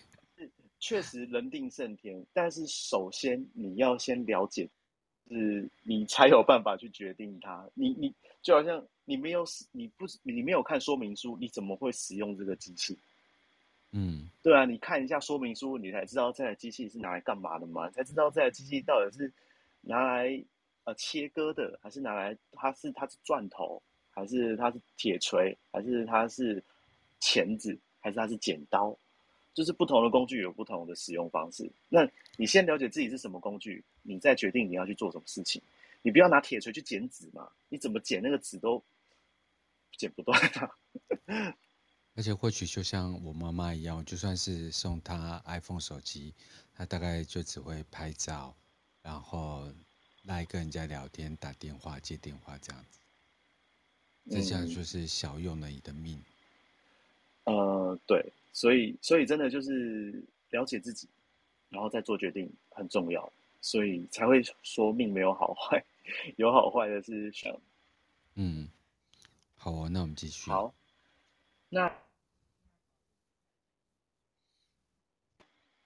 [SPEAKER 2] 确实人定胜天，但是首先你要先了解。是你才有办法去决定它。你你就好像你没有使，你不你没有看说明书，你怎么会使用这个机器？
[SPEAKER 1] 嗯，
[SPEAKER 2] 对啊，你看一下说明书，你才知道这台机器是拿来干嘛的嘛？才知道这台机器到底是拿来呃切割的，还是拿来它是它是钻头，还是它是铁锤，还是它是钳子，还是它是剪刀？就是不同的工具有不同的使用方式。那你先了解自己是什么工具，你再决定你要去做什么事情。你不要拿铁锤去剪纸嘛，你怎么剪那个纸都剪不断啊。
[SPEAKER 1] 而且或许就像我妈妈一样，就算是送她 iPhone 手机，她大概就只会拍照，然后来跟人家聊天、打电话、接电话这样子。这下就是小用了你的命。
[SPEAKER 2] 嗯、呃，对。所以，所以真的就是了解自己，然后再做决定很重要。所以才会说命没有好坏，有好坏的是想。
[SPEAKER 1] 嗯，好哦，那我们继续。
[SPEAKER 2] 好，那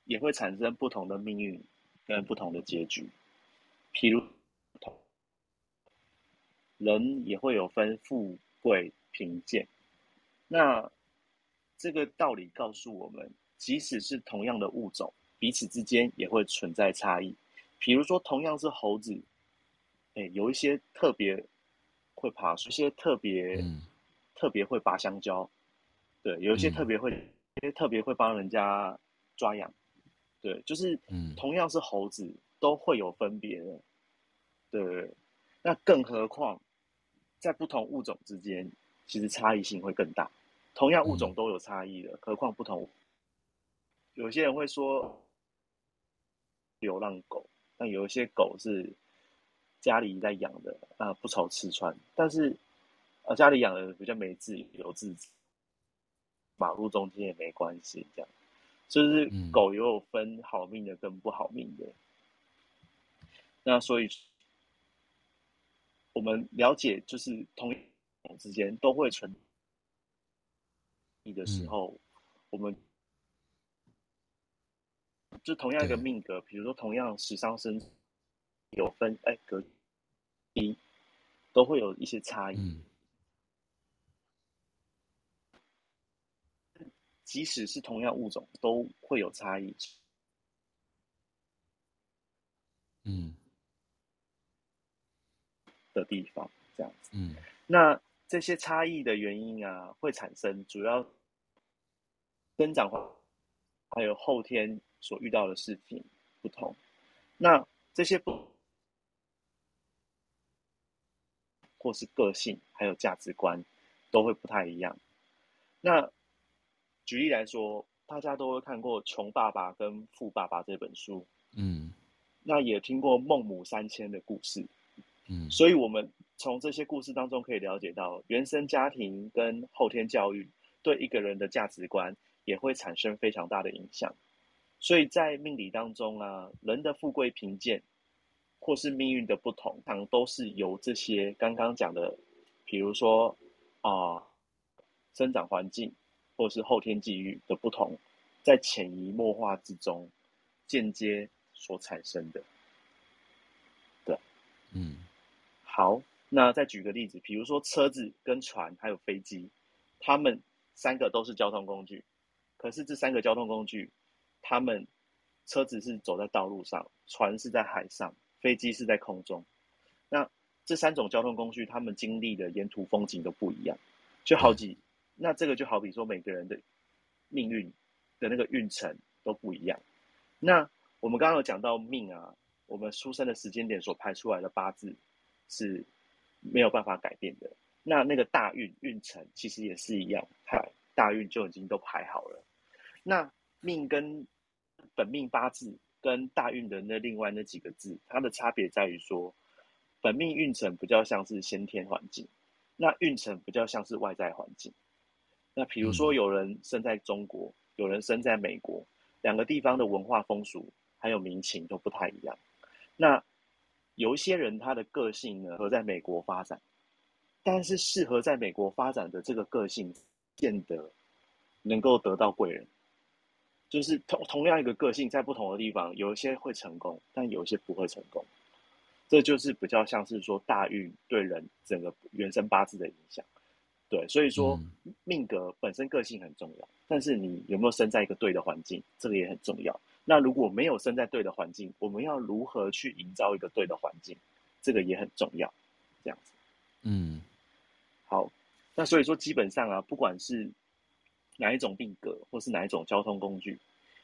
[SPEAKER 2] 也会产生不同的命运跟不同的结局。譬如，人也会有分富贵贫贱。那这个道理告诉我们，即使是同样的物种，彼此之间也会存在差异。比如说，同样是猴子，哎，有一些特别会爬树，有些特别、嗯、特别会拔香蕉，对，有一些特别会，嗯、特别会帮人家抓痒，对，就是，同样是猴子，都会有分别的，对。那更何况，在不同物种之间，其实差异性会更大。同样物种都有差异的，何况不同。有些人会说流浪狗，那有一些狗是家里在养的，啊，不愁吃穿。但是，啊，家里养的比较没自由自己，马路中间也没关系，这样，就是狗也有分好命的跟不好命的。嗯、那所以，我们了解，就是同一之间都会存你的时候，嗯、我们就同样一个命格，比如说同样时伤生有分哎格一，都会有一些差异。嗯即使是同样物种，都会有差异。嗯，的地方这样子。嗯，那这些差异的原因啊，会产生主要生长环还有后天所遇到的事情不同。那这些不或是个性还有价值观都会不太一样。那举例来说，大家都会看过《穷爸爸跟富爸爸》这本书，嗯，那也听过孟母三迁的故事，嗯，所以我们从这些故事当中可以了解到，原生家庭跟后天教育对一个人的价值观也会产生非常大的影响。所以在命理当中啊，人的富贵贫贱，或是命运的不同，常都是由这些刚刚讲的，比如说啊、呃，生长环境。或是后天际遇的不同，在潜移默化之中，间接所产生的。对，嗯，好，那再举个例子，比如说车子跟船还有飞机，他们三个都是交通工具，可是这三个交通工具，他们车子是走在道路上，船是在海上，飞机是在空中。那这三种交通工具，他们经历的沿途风景都不一样，就好几。嗯那这个就好比说，每个人的命运的那个运程都不一样。那我们刚刚有讲到命啊，我们出生的时间点所排出来的八字是没有办法改变的。那那个大运运程其实也是一样，排大运就已经都排好了。那命跟本命八字跟大运的那另外那几个字，它的差别在于说，本命运程比较像是先天环境，那运程比较像是外在环境。那比如说，有人生在中国，有人生在美国，两个地方的文化风俗还有民情都不太一样。那有一些人他的个性呢，和在美国发展，但是适合在美国发展的这个个性，见得能够得到贵人。就是同同样一个个性，在不同的地方，有一些会成功，但有一些不会成功。这就是比较像是说大运对人整个原生八字的影响。对，所以说命格本身个性很重要，但是你有没有生在一个对的环境，这个也很重要。那如果没有生在对的环境，我们要如何去营造一个对的环境，这个也很重要。这样子，嗯，好，那所以说基本上啊，不管是哪一种定格，或是哪一种交通工具，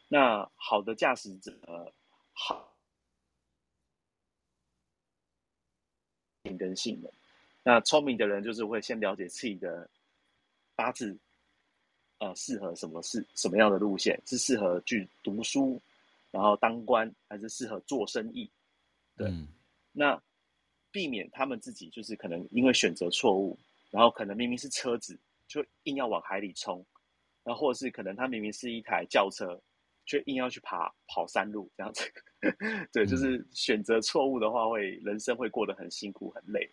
[SPEAKER 2] 那好的驾驶者，好，跟性能。那聪明的人就是会先了解自己的八字，呃，适合什么是，什么样的路线，是适合去读书，然后当官，还是适合做生意？对，嗯、那避免他们自己就是可能因为选择错误，然后可能明明是车子，就硬要往海里冲，然后或者是可能他明明是一台轿车，却硬要去爬跑山路这样子。对，就是选择错误的话，会人生会过得很辛苦很累。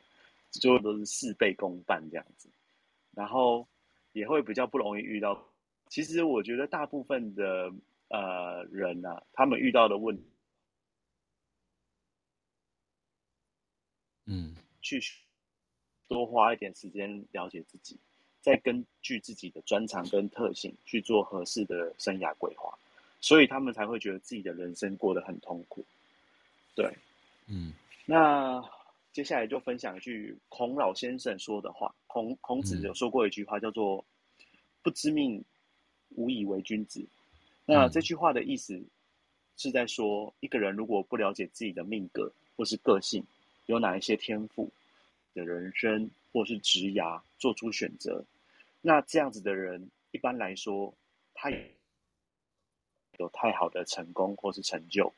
[SPEAKER 2] 就都是事倍功半这样子，然后也会比较不容易遇到。其实我觉得大部分的呃人呐、啊，他们遇到的问题，嗯，去多花一点时间了解自己，再根据自己的专长跟特性去做合适的生涯规划，所以他们才会觉得自己的人生过得很痛苦。对，嗯，那。接下来就分享一句孔老先生说的话。孔孔子有说过一句话，叫做“不知命，无以为君子”。那这句话的意思是在说，一个人如果不了解自己的命格或是个性，有哪一些天赋的人生或是职涯做出选择，那这样子的人一般来说，他也有太好的成功或是成就。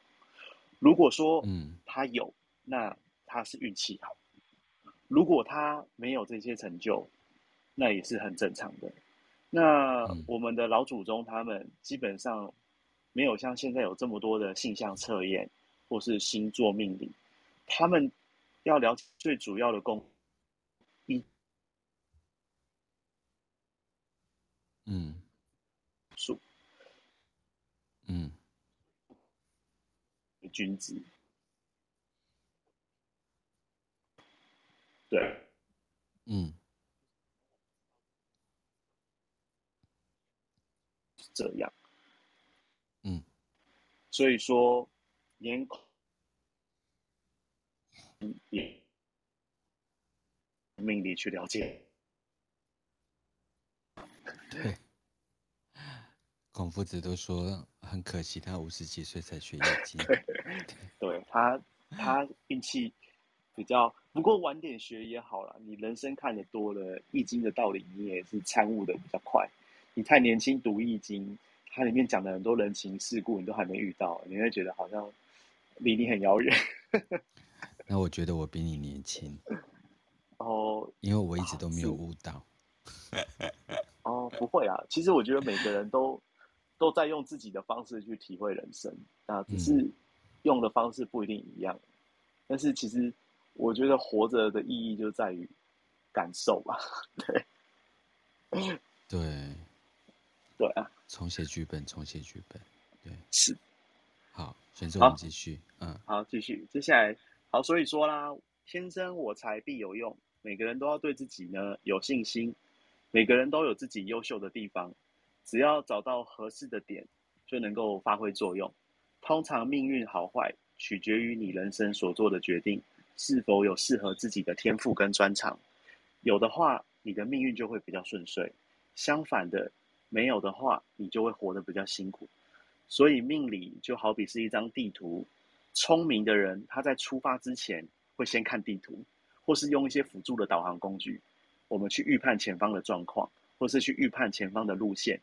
[SPEAKER 2] 如果说嗯他有，那他是运气好，如果他没有这些成就，那也是很正常的。那我们的老祖宗他们基本上没有像现在有这么多的性向测验或是星座命理，他们要了解最主要的功一，
[SPEAKER 1] 嗯，
[SPEAKER 2] 数，
[SPEAKER 1] 嗯，
[SPEAKER 2] 君子，对，
[SPEAKER 1] 嗯。
[SPEAKER 2] 这样，
[SPEAKER 1] 嗯，
[SPEAKER 2] 所以说，连也命理去了解，
[SPEAKER 1] 对，孔夫子都说很可惜，他五十几岁才学易经，
[SPEAKER 2] 对，对他他运气比较，不过晚点学也好了，你人生看得多了，易经的道理你也是参悟的比较快。你太年轻读易经，它里面讲的很多人情世故，你都还没遇到，你会觉得好像离你很遥远。
[SPEAKER 1] 那我觉得我比你年轻
[SPEAKER 2] 哦，
[SPEAKER 1] 因为我一直都没有悟到。
[SPEAKER 2] 哦，不会啊，其实我觉得每个人都都在用自己的方式去体会人生，啊，只是用的方式不一定一样。嗯、但是其实我觉得活着的意义就在于感受吧，对，
[SPEAKER 1] 对。
[SPEAKER 2] 对啊，
[SPEAKER 1] 重写剧本，重写剧本，对，
[SPEAKER 2] 是，
[SPEAKER 1] 好，选择我们继续，嗯，
[SPEAKER 2] 好，继续，接下来，好，所以说啦，天生我材必有用，每个人都要对自己呢有信心，每个人都有自己优秀的地方，只要找到合适的点，就能够发挥作用。通常命运好坏取决于你人生所做的决定，是否有适合自己的天赋跟专长，有的话，你的命运就会比较顺遂，相反的。没有的话，你就会活得比较辛苦。所以命理就好比是一张地图，聪明的人他在出发之前会先看地图，或是用一些辅助的导航工具，我们去预判前方的状况，或是去预判前方的路线，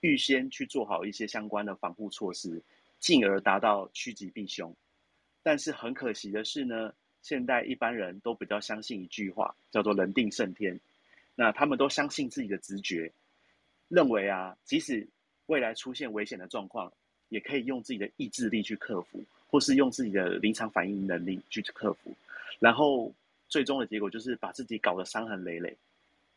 [SPEAKER 2] 预先去做好一些相关的防护措施，进而达到趋吉避凶。但是很可惜的是呢，现代一般人都比较相信一句话，叫做“人定胜天”。那他们都相信自己的直觉。认为啊，即使未来出现危险的状况，也可以用自己的意志力去克服，或是用自己的临场反应能力去克服。然后最终的结果就是把自己搞得伤痕累累。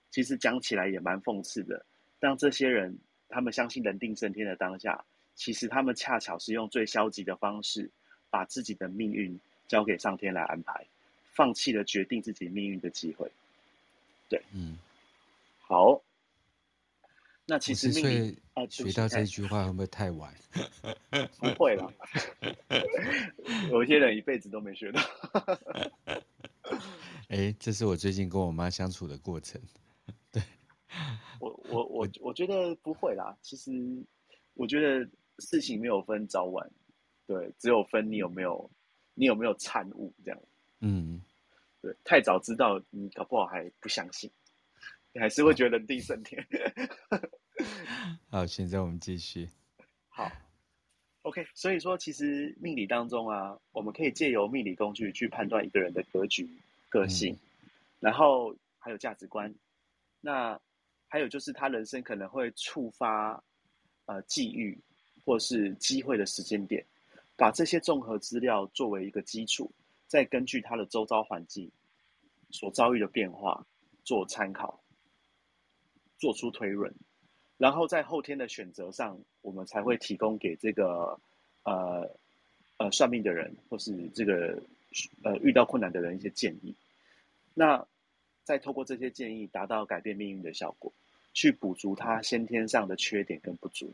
[SPEAKER 2] 其实讲起来也蛮讽刺的。当这些人他们相信人定胜天的当下，其实他们恰巧是用最消极的方式，把自己的命运交给上天来安排，放弃了决定自己命运的机会。对，
[SPEAKER 1] 嗯，
[SPEAKER 2] 好。那其实命理
[SPEAKER 1] 啊，学到这句话会不会太晚？
[SPEAKER 2] 不会啦，有一些人一辈子都没学到。
[SPEAKER 1] 哎，这是我最近跟我妈相处的过程。对，
[SPEAKER 2] 我我我我觉得不会啦。其实我觉得事情没有分早晚，对，只有分你有没有你有没有参悟这样。
[SPEAKER 1] 嗯，
[SPEAKER 2] 对，太早知道你搞不好还不相信。你还是会觉得人定胜天。
[SPEAKER 1] 好，现在我们继续。
[SPEAKER 2] 好，OK。所以说，其实命理当中啊，我们可以借由命理工具去判断一个人的格局、个性，嗯、然后还有价值观。那还有就是他人生可能会触发呃际遇或是机会的时间点，把这些综合资料作为一个基础，再根据他的周遭环境所遭遇的变化做参考。做出推论，然后在后天的选择上，我们才会提供给这个呃呃算命的人，或是这个呃遇到困难的人一些建议。那再透过这些建议，达到改变命运的效果，去补足他先天上的缺点跟不足，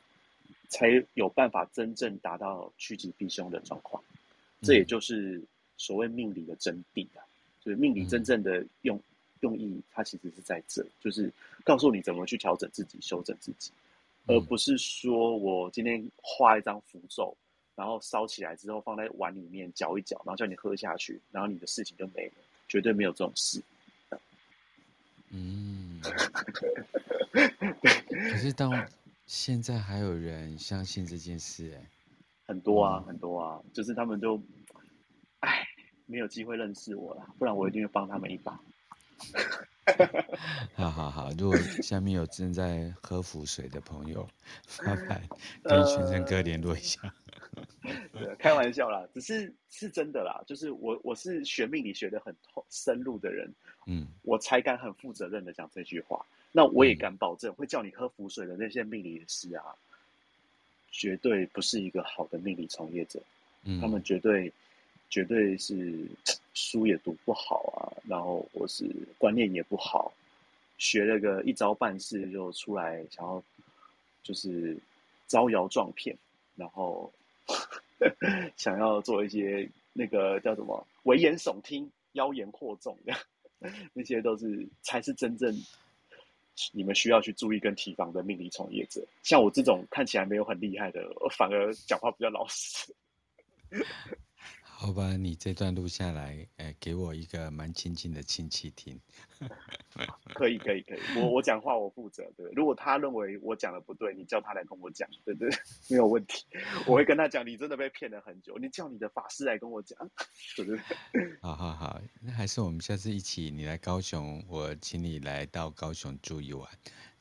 [SPEAKER 2] 才有办法真正达到趋吉避凶的状况。这也就是所谓命理的真谛啊，就是命理真正的用。用意，它其实是在这，就是告诉你怎么去调整自己、修正自己，而不是说我今天画一张符咒，然后烧起来之后放在碗里面搅一搅，然后叫你喝下去，然后你的事情就没了，绝对没有这种事。
[SPEAKER 1] 嗯，可是到 现在还有人相信这件事，欸，哎，
[SPEAKER 2] 很多啊，很多啊，就是他们都，哎，没有机会认识我了，不然我一定会帮他们一把。
[SPEAKER 1] 好好好，如果下面有正在喝符水的朋友，麻烦跟玄成哥联络一下。
[SPEAKER 2] 对，开玩笑啦，只是是真的啦。就是我我是学命理学的很深入的人，嗯，我才敢很负责任的讲这句话。那我也敢保证，会叫你喝浮水的那些命理师啊，绝对不是一个好的命理从业者。嗯，他们绝对绝对是书也读不好啊，然后或是观念也不好，学了个一招半式就出来，想要就是招摇撞骗，然后。想要做一些那个叫什么危言耸听、妖言惑众的，那些都是才是真正你们需要去注意跟提防的命理从业者。像我这种看起来没有很厉害的，我反而讲话比较老实。
[SPEAKER 1] 好吧，你这段录下来，欸，给我一个蛮亲近的亲戚听。
[SPEAKER 2] 可以，可以，可以。我我讲话我负责，对。如果他认为我讲的不对，你叫他来跟我讲，对对，没有问题。我会跟他讲，你真的被骗了很久，你叫你的法师来跟我讲，对不对？
[SPEAKER 1] 好好好，那还是我们下次一起，你来高雄，我请你来到高雄住一晚。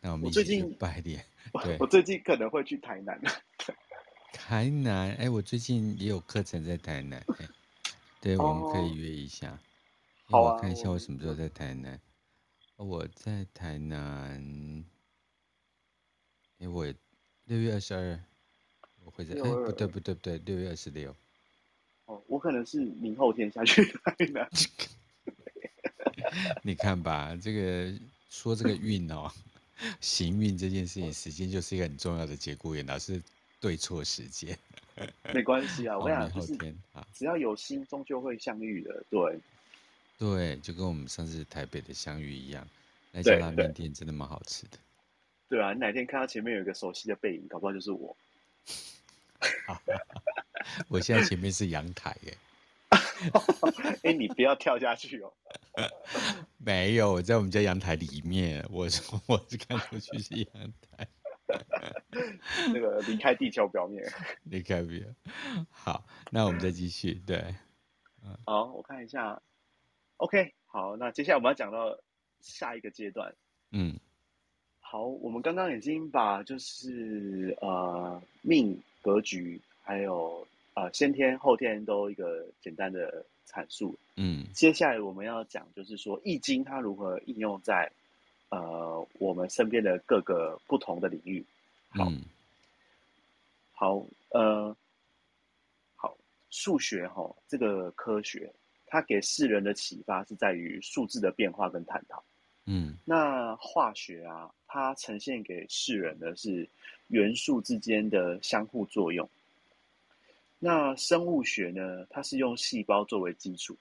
[SPEAKER 1] 那我们一起去拜年。对，
[SPEAKER 2] 我最近可能会去台南。
[SPEAKER 1] 台南，哎，我最近也有课程在台南，哎，对，我们可以约一下。好、哦，我看一下我什么时候在台南。我，我在台南，哎，我六月二十二，我会在，哎，不对不对不对，六月二十六。
[SPEAKER 2] 哦，我可能是明后天下去台南。
[SPEAKER 1] 你看吧，这个说这个运哦，行运这件事情，时间就是一个很重要的节骨眼，老是。对错时间，
[SPEAKER 2] 没关系啊。我跟你讲，就是只要有心，终究会相遇的。对，
[SPEAKER 1] 对，就跟我们上次台北的相遇一样。那家拉面店真的蛮好吃的。
[SPEAKER 2] 对啊，你哪天看到前面有一个熟悉的背影，搞不好就是我。
[SPEAKER 1] 我现在前面是阳台耶。
[SPEAKER 2] 哎、欸，你不要跳下去哦。
[SPEAKER 1] 没有，我在我们家阳台里面。我我是看出去是阳台。
[SPEAKER 2] 那个离开地球表面，
[SPEAKER 1] 离开表面。好，那我们再继续。对，
[SPEAKER 2] 好，我看一下。OK，好，那接下来我们要讲到下一个阶段。嗯，好，我们刚刚已经把就是呃命格局，还有呃先天后天都一个简单的阐述。嗯，接下来我们要讲就是说易经它如何应用在呃我们身边的各个不同的领域。好，嗯、好，呃，好，数学哈、哦，这个科学，它给世人的启发是在于数字的变化跟探讨。嗯，那化学啊，它呈现给世人的是元素之间的相互作用。那生物学呢，它是用细胞作为基础，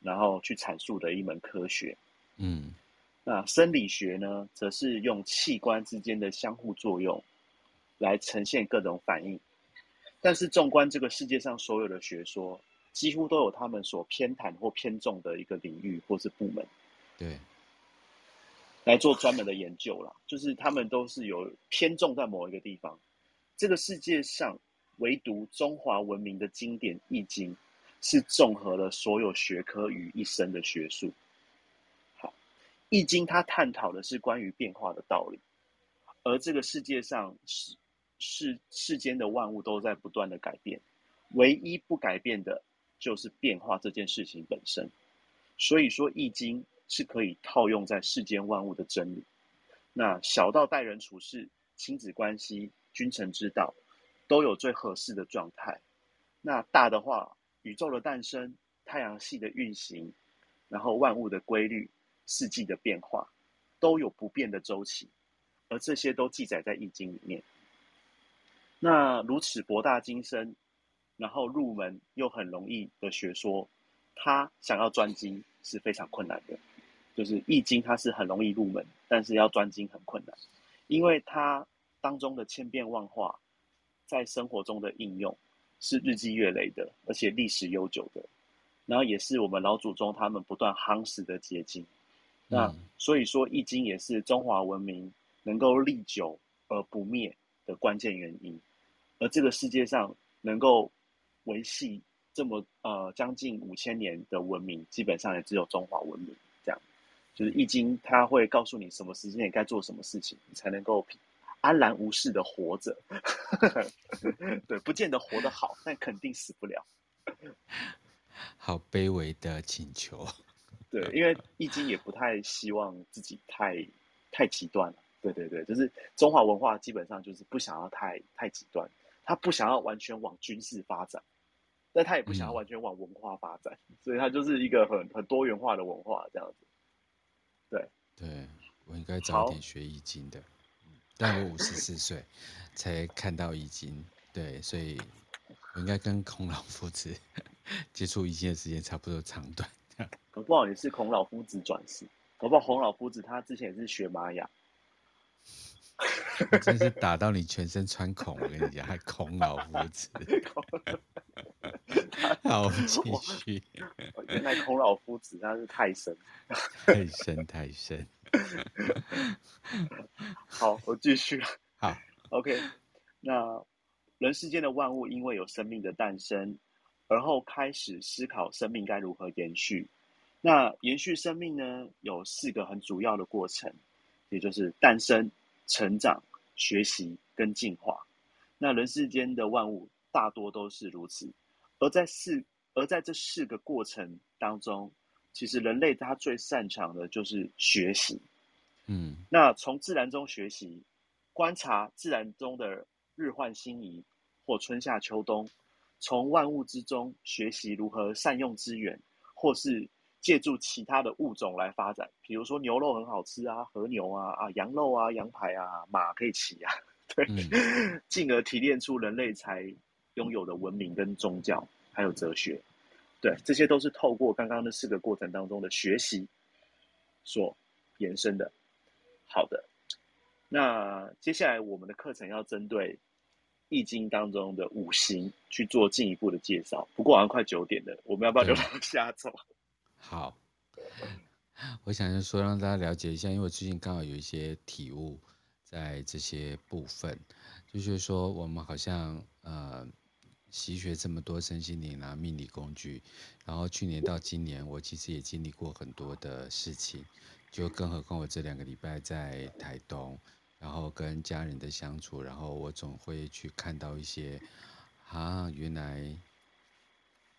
[SPEAKER 2] 然后去阐述的一门科学。嗯。那生理学呢，则是用器官之间的相互作用来呈现各种反应。但是，纵观这个世界上所有的学说，几乎都有他们所偏袒或偏重的一个领域或是部门，
[SPEAKER 1] 对，
[SPEAKER 2] 来做专门的研究啦。就是他们都是有偏重在某一个地方。这个世界上，唯独中华文明的经典《易经》，是综合了所有学科于一身的学术。易经它探讨的是关于变化的道理，而这个世界上世世世间的万物都在不断的改变，唯一不改变的就是变化这件事情本身。所以说，易经是可以套用在世间万物的真理。那小到待人处事、亲子关系、君臣之道，都有最合适的状态。那大的话，宇宙的诞生、太阳系的运行，然后万物的规律。四季的变化都有不变的周期，而这些都记载在《易经》里面。那如此博大精深，然后入门又很容易的学说，他想要专精是非常困难的。就是《易经》，它是很容易入门，但是要专精很困难，因为它当中的千变万化，在生活中的应用是日积月累的，而且历史悠久的。然后也是我们老祖宗他们不断夯实的结晶。那所以说，《易经》也是中华文明能够历久而不灭的关键原因。而这个世界上能够维系这么呃将近五千年的文明，基本上也只有中华文明这样。就是易经，它会告诉你什么时间点该做什么事情，你才能够安然无事的活着。对，不见得活得好，但肯定死不了。
[SPEAKER 1] 好卑微的请求。
[SPEAKER 2] 对，因为易经也不太希望自己太太极端了。对对对，就是中华文化基本上就是不想要太太极端，他不想要完全往军事发展，但他也不想要完全往文化发展，嗯、所以他就是一个很很多元化的文化这样子。对，
[SPEAKER 1] 对我应该早点学易经的，但我五十四岁才看到易经，对，所以我应该跟孔老夫子 接触易经的时间差不多长短。
[SPEAKER 2] 搞不好你是孔老夫子转世，搞不好孔老夫子他之前也是学玛雅。
[SPEAKER 1] 我真是打到你全身穿孔，我跟你讲，还孔老夫子。好，继续。
[SPEAKER 2] 原来孔老夫子他是太深，
[SPEAKER 1] 太深太深。
[SPEAKER 2] 好，我继续。
[SPEAKER 1] 好
[SPEAKER 2] ，OK。那人世间的万物，因为有生命的诞生，而后开始思考生命该如何延续。那延续生命呢，有四个很主要的过程，也就是诞生。成长、学习跟进化，那人世间的万物大多都是如此。而在四而在这四个过程当中，其实人类他最擅长的就是学习。
[SPEAKER 1] 嗯，
[SPEAKER 2] 那从自然中学习，观察自然中的日换星移或春夏秋冬，从万物之中学习如何善用资源，或是。借助其他的物种来发展，比如说牛肉很好吃啊，和牛啊啊，羊肉啊，羊排啊，马可以骑啊，对，嗯、进而提炼出人类才拥有的文明跟宗教，还有哲学，对，这些都是透过刚刚那四个过程当中的学习所延伸的。好的，那接下来我们的课程要针对易经当中的五行去做进一步的介绍。不过好像快九点了，我们要不要就往下走？
[SPEAKER 1] 好，我想就说让大家了解一下，因为我最近刚好有一些体悟，在这些部分，就是说我们好像呃习学这么多身心灵啊命理工具，然后去年到今年，我其实也经历过很多的事情，就更何况我这两个礼拜在台东，然后跟家人的相处，然后我总会去看到一些啊原来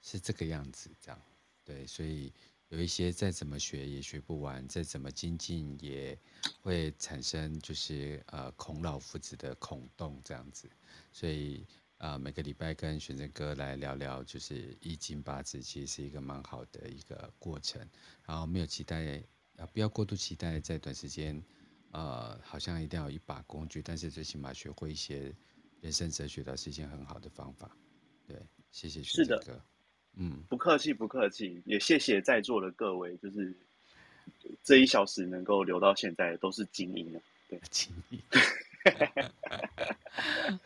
[SPEAKER 1] 是这个样子，这样对，所以。有一些再怎么学也学不完，再怎么精进也会产生就是呃孔老夫子的孔洞这样子，所以呃每个礼拜跟玄真哥来聊聊就是易经八字，其实是一个蛮好的一个过程。然后没有期待啊，不要过度期待在短时间呃好像一定要有一把工具，但是最起码学会一些人生哲学的是一件很好的方法。对，谢谢玄真哥。嗯，
[SPEAKER 2] 不客气，不客气，也谢谢在座的各位，就是这一小时能够留到现在都是精英了，对，
[SPEAKER 1] 精英。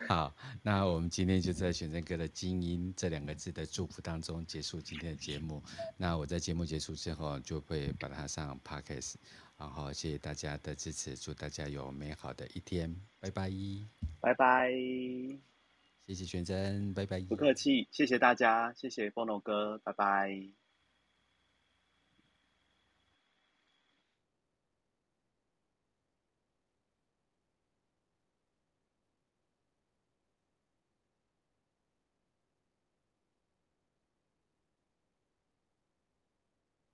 [SPEAKER 1] 好，那我们今天就在玄真哥的“精英”这两个字的祝福当中结束今天的节目。那我在节目结束之后就会把它上 Podcast，然后谢谢大家的支持，祝大家有美好的一天，拜拜，
[SPEAKER 2] 拜拜。
[SPEAKER 1] 谢谢玄真，拜拜。
[SPEAKER 2] 不客气，谢谢大家，谢谢 Bono 哥，拜拜。